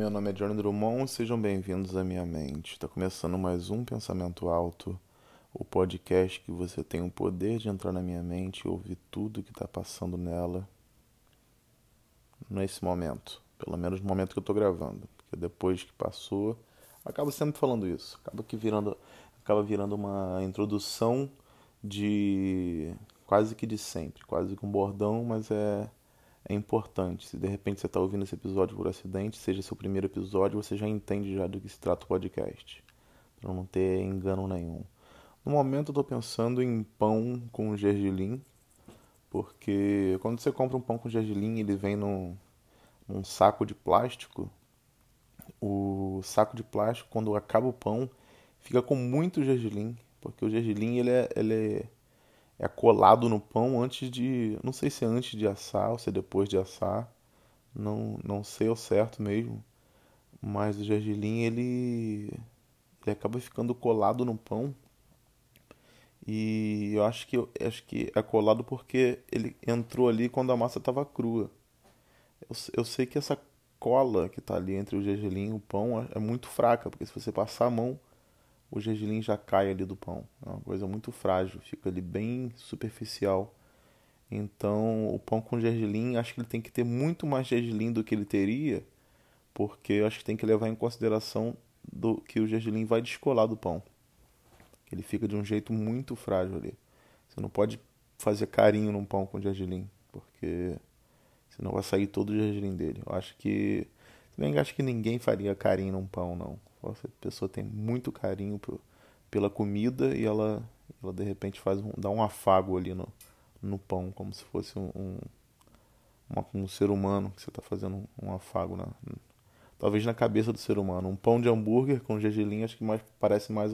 Meu nome é Johnny Drummond sejam bem-vindos à minha mente. Está começando mais um Pensamento Alto, o podcast que você tem o poder de entrar na minha mente e ouvir tudo que está passando nela nesse momento. Pelo menos no momento que eu estou gravando. Porque depois que passou, acabo sempre falando isso. Acaba que virando, acaba virando uma introdução de quase que de sempre, quase que um bordão, mas é é importante. Se de repente você está ouvindo esse episódio por acidente, seja seu primeiro episódio, você já entende já do que se trata o podcast, para não ter engano nenhum. No momento eu estou pensando em pão com gergelim, porque quando você compra um pão com gergelim, ele vem num, num saco de plástico. O saco de plástico, quando acaba o pão, fica com muito gergelim, porque o gergelim ele é, ele é é colado no pão antes de. Não sei se é antes de assar ou se é depois de assar. Não, não sei ao certo mesmo. Mas o gergelim ele, ele acaba ficando colado no pão. E eu acho que, acho que é colado porque ele entrou ali quando a massa estava crua. Eu, eu sei que essa cola que está ali entre o gergelim e o pão é, é muito fraca, porque se você passar a mão o gergelim já cai ali do pão. É uma coisa muito frágil, fica ali bem superficial. Então, o pão com gergelim, acho que ele tem que ter muito mais gergelim do que ele teria, porque acho que tem que levar em consideração do que o gergelim vai descolar do pão. Ele fica de um jeito muito frágil ali. Você não pode fazer carinho num pão com gergelim, porque senão vai sair todo o gergelim dele. Eu acho que também acho que ninguém faria carinho num pão, não. A pessoa tem muito carinho por, pela comida e ela, ela de repente faz um, dá um afago ali no, no pão, como se fosse um, um, um ser humano que você está fazendo um afago na, talvez na cabeça do ser humano. Um pão de hambúrguer com gergelim acho que mais, parece mais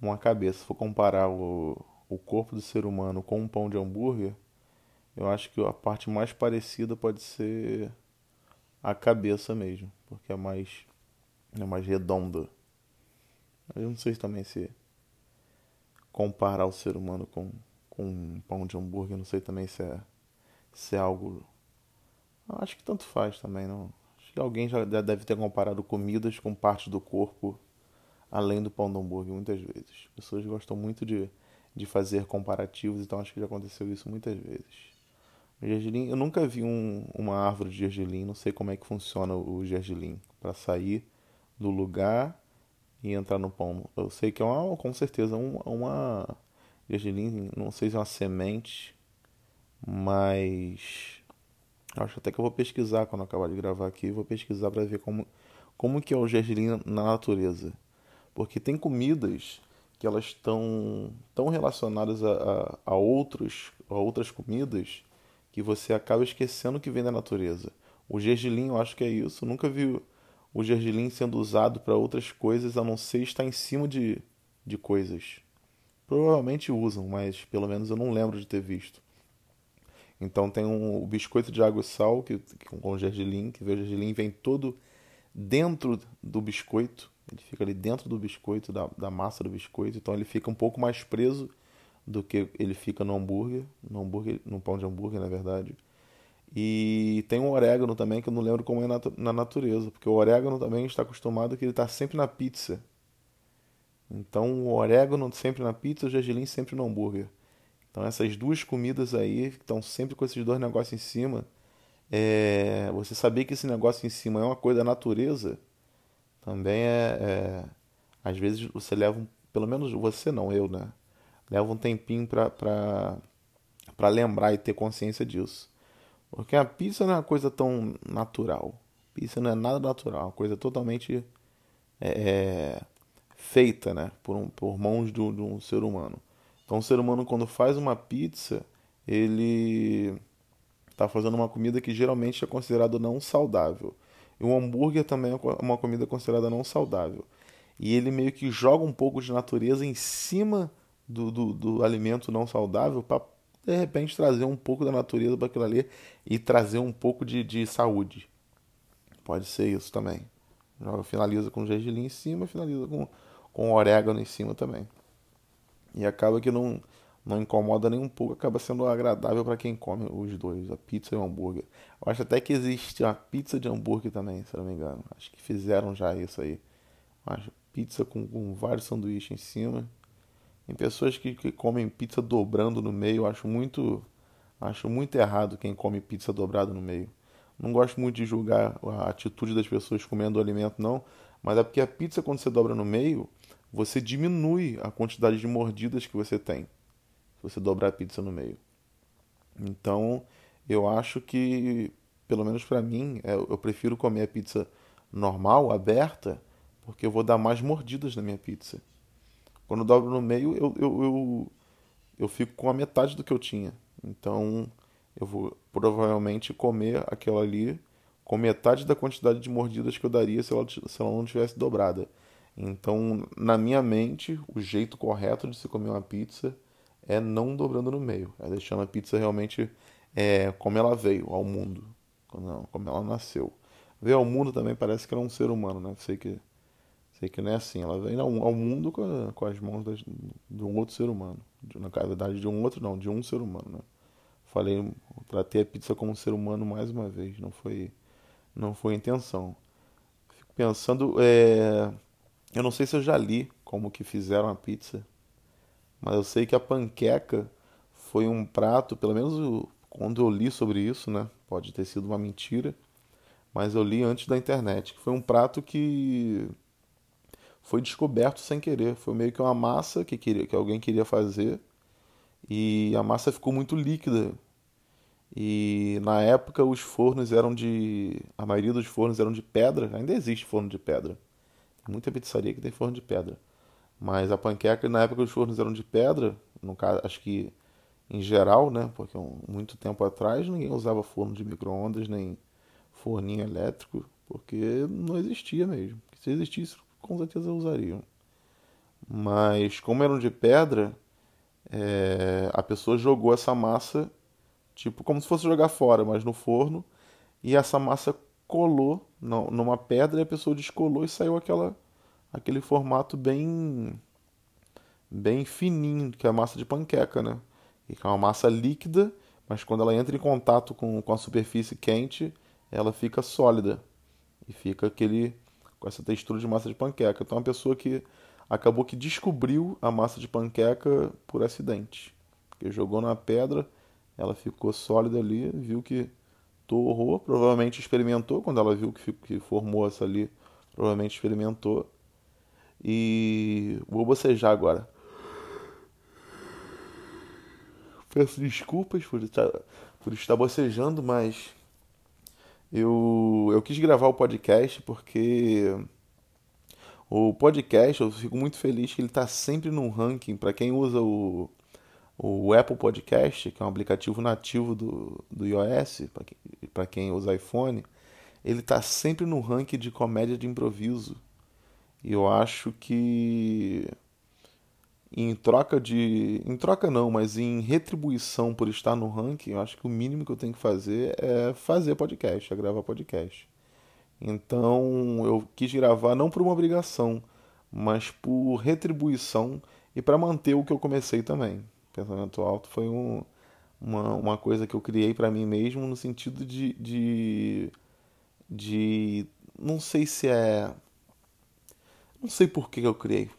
uma cabeça. Se for comparar o, o corpo do ser humano com um pão de hambúrguer, eu acho que a parte mais parecida pode ser a cabeça mesmo, porque é mais é mais redonda. Eu não sei também se comparar o ser humano com, com um pão de hambúrguer, não sei também se é, se é algo. Acho que tanto faz também, não. Acho que alguém já deve ter comparado comidas com partes do corpo além do pão de hambúrguer muitas vezes. As pessoas gostam muito de, de fazer comparativos, então acho que já aconteceu isso muitas vezes. Gergelim, eu nunca vi um, uma árvore de gergelim, não sei como é que funciona o gergelim para sair do lugar e entrar no pão. Eu sei que é uma, com certeza uma, uma não sei se é uma semente, mas acho até que eu vou pesquisar quando acabar de gravar aqui, vou pesquisar para ver como como que é o gergelim na natureza. Porque tem comidas que elas estão tão relacionadas a, a, a, outros, a outras comidas que você acaba esquecendo que vem da natureza. O gergelim, eu acho que é isso. Nunca vi o gergelim sendo usado para outras coisas a não ser estar em cima de, de coisas. Provavelmente usam, mas pelo menos eu não lembro de ter visto. Então tem um, o biscoito de água e sal que, com o gergelim, que o gergelim vem todo dentro do biscoito. Ele fica ali dentro do biscoito, da, da massa do biscoito. Então ele fica um pouco mais preso do que ele fica no hambúrguer, no hambúrguer, no pão de hambúrguer, na verdade. E tem um orégano também que eu não lembro como é na natureza, porque o orégano também está acostumado que ele está sempre na pizza. Então o orégano sempre na pizza, o gergelim sempre no hambúrguer. Então essas duas comidas aí, que estão sempre com esses dois negócios em cima, é... você saber que esse negócio em cima é uma coisa da natureza, também é, é... Às vezes você leva, um... pelo menos você não, eu, né? leva um tempinho para lembrar e ter consciência disso. Porque a pizza não é uma coisa tão natural. Pizza não é nada natural, é uma coisa totalmente é, é, feita né, por, um, por mãos de um ser humano. Então, o ser humano, quando faz uma pizza, ele está fazendo uma comida que geralmente é considerada não saudável. E um hambúrguer também é uma comida considerada não saudável. E ele meio que joga um pouco de natureza em cima do, do, do alimento não saudável para de repente trazer um pouco da natureza para aquilo ali e trazer um pouco de, de saúde. Pode ser isso também. Joga, finaliza com gergelim em cima, finaliza com, com orégano em cima também. E acaba que não, não incomoda nem um pouco, acaba sendo agradável para quem come os dois, a pizza e o hambúrguer. Eu acho até que existe uma pizza de hambúrguer também, se não me engano. Acho que fizeram já isso aí. Acho pizza com, com vários sanduíches em cima. Tem pessoas que, que comem pizza dobrando no meio, eu acho muito acho muito errado quem come pizza dobrado no meio. Não gosto muito de julgar a atitude das pessoas comendo o alimento não, mas é porque a pizza quando você dobra no meio, você diminui a quantidade de mordidas que você tem se você dobrar a pizza no meio. Então, eu acho que, pelo menos para mim, é, eu prefiro comer a pizza normal, aberta, porque eu vou dar mais mordidas na minha pizza. Quando eu dobro no meio, eu, eu, eu, eu fico com a metade do que eu tinha. Então, eu vou provavelmente comer aquela ali com metade da quantidade de mordidas que eu daria se ela, se ela não tivesse dobrada. Então, na minha mente, o jeito correto de se comer uma pizza é não dobrando no meio, é deixando a pizza realmente é, como ela veio ao mundo, não, como ela nasceu. Veio ao mundo também parece que ela é um ser humano, né? Sei que, sei que não é assim. Ela vem ao, mundo com, com as mãos das, de um outro ser humano. De, na verdade, de um outro, não, de um ser humano, né? Falei, tratei a pizza como um ser humano mais uma vez, não foi, não foi intenção. Fico pensando, é, eu não sei se eu já li como que fizeram a pizza, mas eu sei que a panqueca foi um prato, pelo menos quando eu li sobre isso, né? Pode ter sido uma mentira, mas eu li antes da internet, que foi um prato que foi descoberto sem querer. Foi meio que uma massa que, queria, que alguém queria fazer e a massa ficou muito líquida. E na época os fornos eram de. A maioria dos fornos eram de pedra, ainda existe forno de pedra. Tem muita pizzaria que tem forno de pedra. Mas a panqueca, na época, os fornos eram de pedra. No caso, acho que em geral, né? Porque muito tempo atrás ninguém usava forno de micro-ondas nem forninho elétrico, porque não existia mesmo. Se existisse, com certeza usariam. Mas como eram de pedra, é, a pessoa jogou essa massa, tipo, como se fosse jogar fora, mas no forno, e essa massa colou numa pedra e a pessoa descolou e saiu aquela aquele formato bem bem fininho, que é a massa de panqueca, né? E que é uma massa líquida, mas quando ela entra em contato com, com a superfície quente, ela fica sólida e fica aquele com essa textura de massa de panqueca. Então, é uma pessoa que acabou que descobriu a massa de panqueca por acidente, que jogou na pedra, ela ficou sólida ali, viu que torrou, provavelmente experimentou quando ela viu que, que formou essa ali, provavelmente experimentou e vou bocejar agora. Peço desculpas por estar, por estar bocejando, mas eu, eu quis gravar o podcast porque o podcast, eu fico muito feliz que ele está sempre no ranking. Para quem usa o, o Apple Podcast, que é um aplicativo nativo do, do iOS, para quem, usa iPhone, ele está sempre no ranking de comédia de improviso. E eu acho que em troca de. Em troca não, mas em retribuição por estar no ranking, eu acho que o mínimo que eu tenho que fazer é fazer podcast, é gravar podcast. Então eu quis gravar não por uma obrigação, mas por retribuição e para manter o que eu comecei também. Pensamento alto foi um, uma, uma coisa que eu criei para mim mesmo no sentido de, de, de. Não sei se é não sei por que eu criei.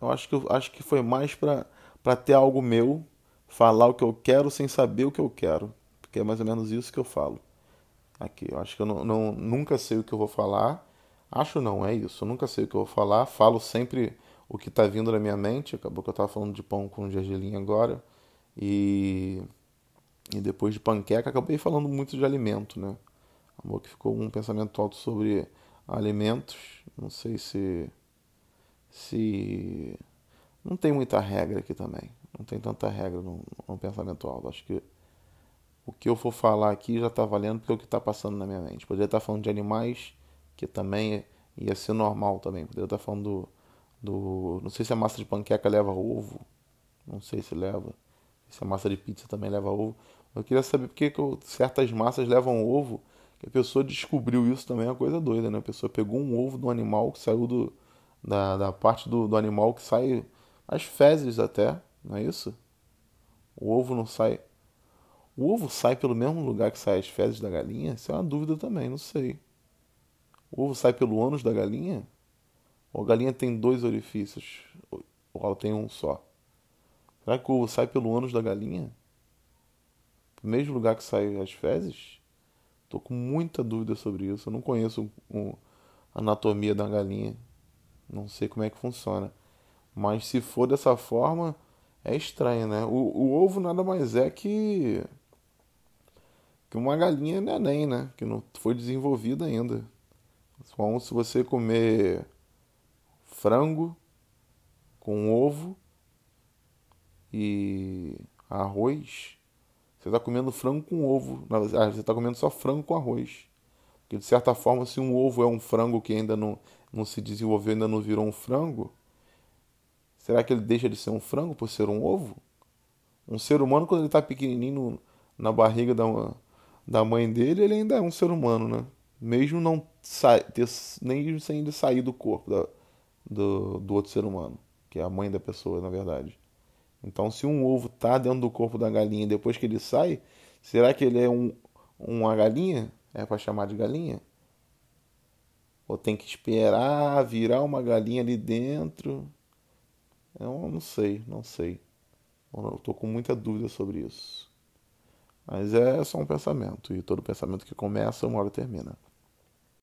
Eu acho que, eu, acho que foi mais para ter algo meu, falar o que eu quero sem saber o que eu quero. Porque é mais ou menos isso que eu falo. Aqui, eu acho que eu não, não, nunca sei o que eu vou falar. Acho não, é isso. Eu nunca sei o que eu vou falar. Falo sempre o que está vindo na minha mente. Acabou que eu estava falando de pão com gergelim agora. E, e depois de panqueca, acabei falando muito de alimento, né? Amor que ficou um pensamento alto sobre alimentos. Não sei se se. Não tem muita regra aqui também. Não tem tanta regra no, no pensamento alto. Acho que o que eu for falar aqui já está valendo pelo que está passando na minha mente. Poderia estar tá falando de animais, que também ia ser normal também. Poderia estar tá falando do, do. Não sei se a massa de panqueca leva ovo. Não sei se leva. Se a massa de pizza também leva ovo. Eu queria saber por que certas massas levam ovo. Que a pessoa descobriu isso também é uma coisa doida, né? A pessoa pegou um ovo de um animal que saiu do, da, da parte do, do animal que sai as fezes até, não é isso? O ovo não sai. O ovo sai pelo mesmo lugar que sai as fezes da galinha? Isso é uma dúvida também, não sei. O ovo sai pelo ânus da galinha? Ou a galinha tem dois orifícios? Ou ela tem um só? Será que o ovo sai pelo ânus da galinha? No mesmo lugar que saem as fezes? Estou com muita dúvida sobre isso. Eu não conheço a anatomia da galinha. Não sei como é que funciona. Mas se for dessa forma, é estranho, né? O, o ovo nada mais é que que uma galinha neném, né? Que não foi desenvolvida ainda. Então, se você comer frango com ovo e arroz, você está comendo frango com ovo. Ah, você está comendo só frango com arroz. Porque, de certa forma, se um ovo é um frango que ainda não, não se desenvolveu, ainda não virou um frango, será que ele deixa de ser um frango por ser um ovo? Um ser humano, quando ele está pequenininho na barriga da, da mãe dele, ele ainda é um ser humano, né? Mesmo não ter, nem sem sair do corpo da, do, do outro ser humano, que é a mãe da pessoa, na verdade. Então, se um ovo está dentro do corpo da galinha depois que ele sai, será que ele é um, uma galinha? É para chamar de galinha? Ou tem que esperar virar uma galinha ali dentro? Eu não sei, não sei. Eu estou com muita dúvida sobre isso. Mas é só um pensamento, e todo pensamento que começa, uma hora termina.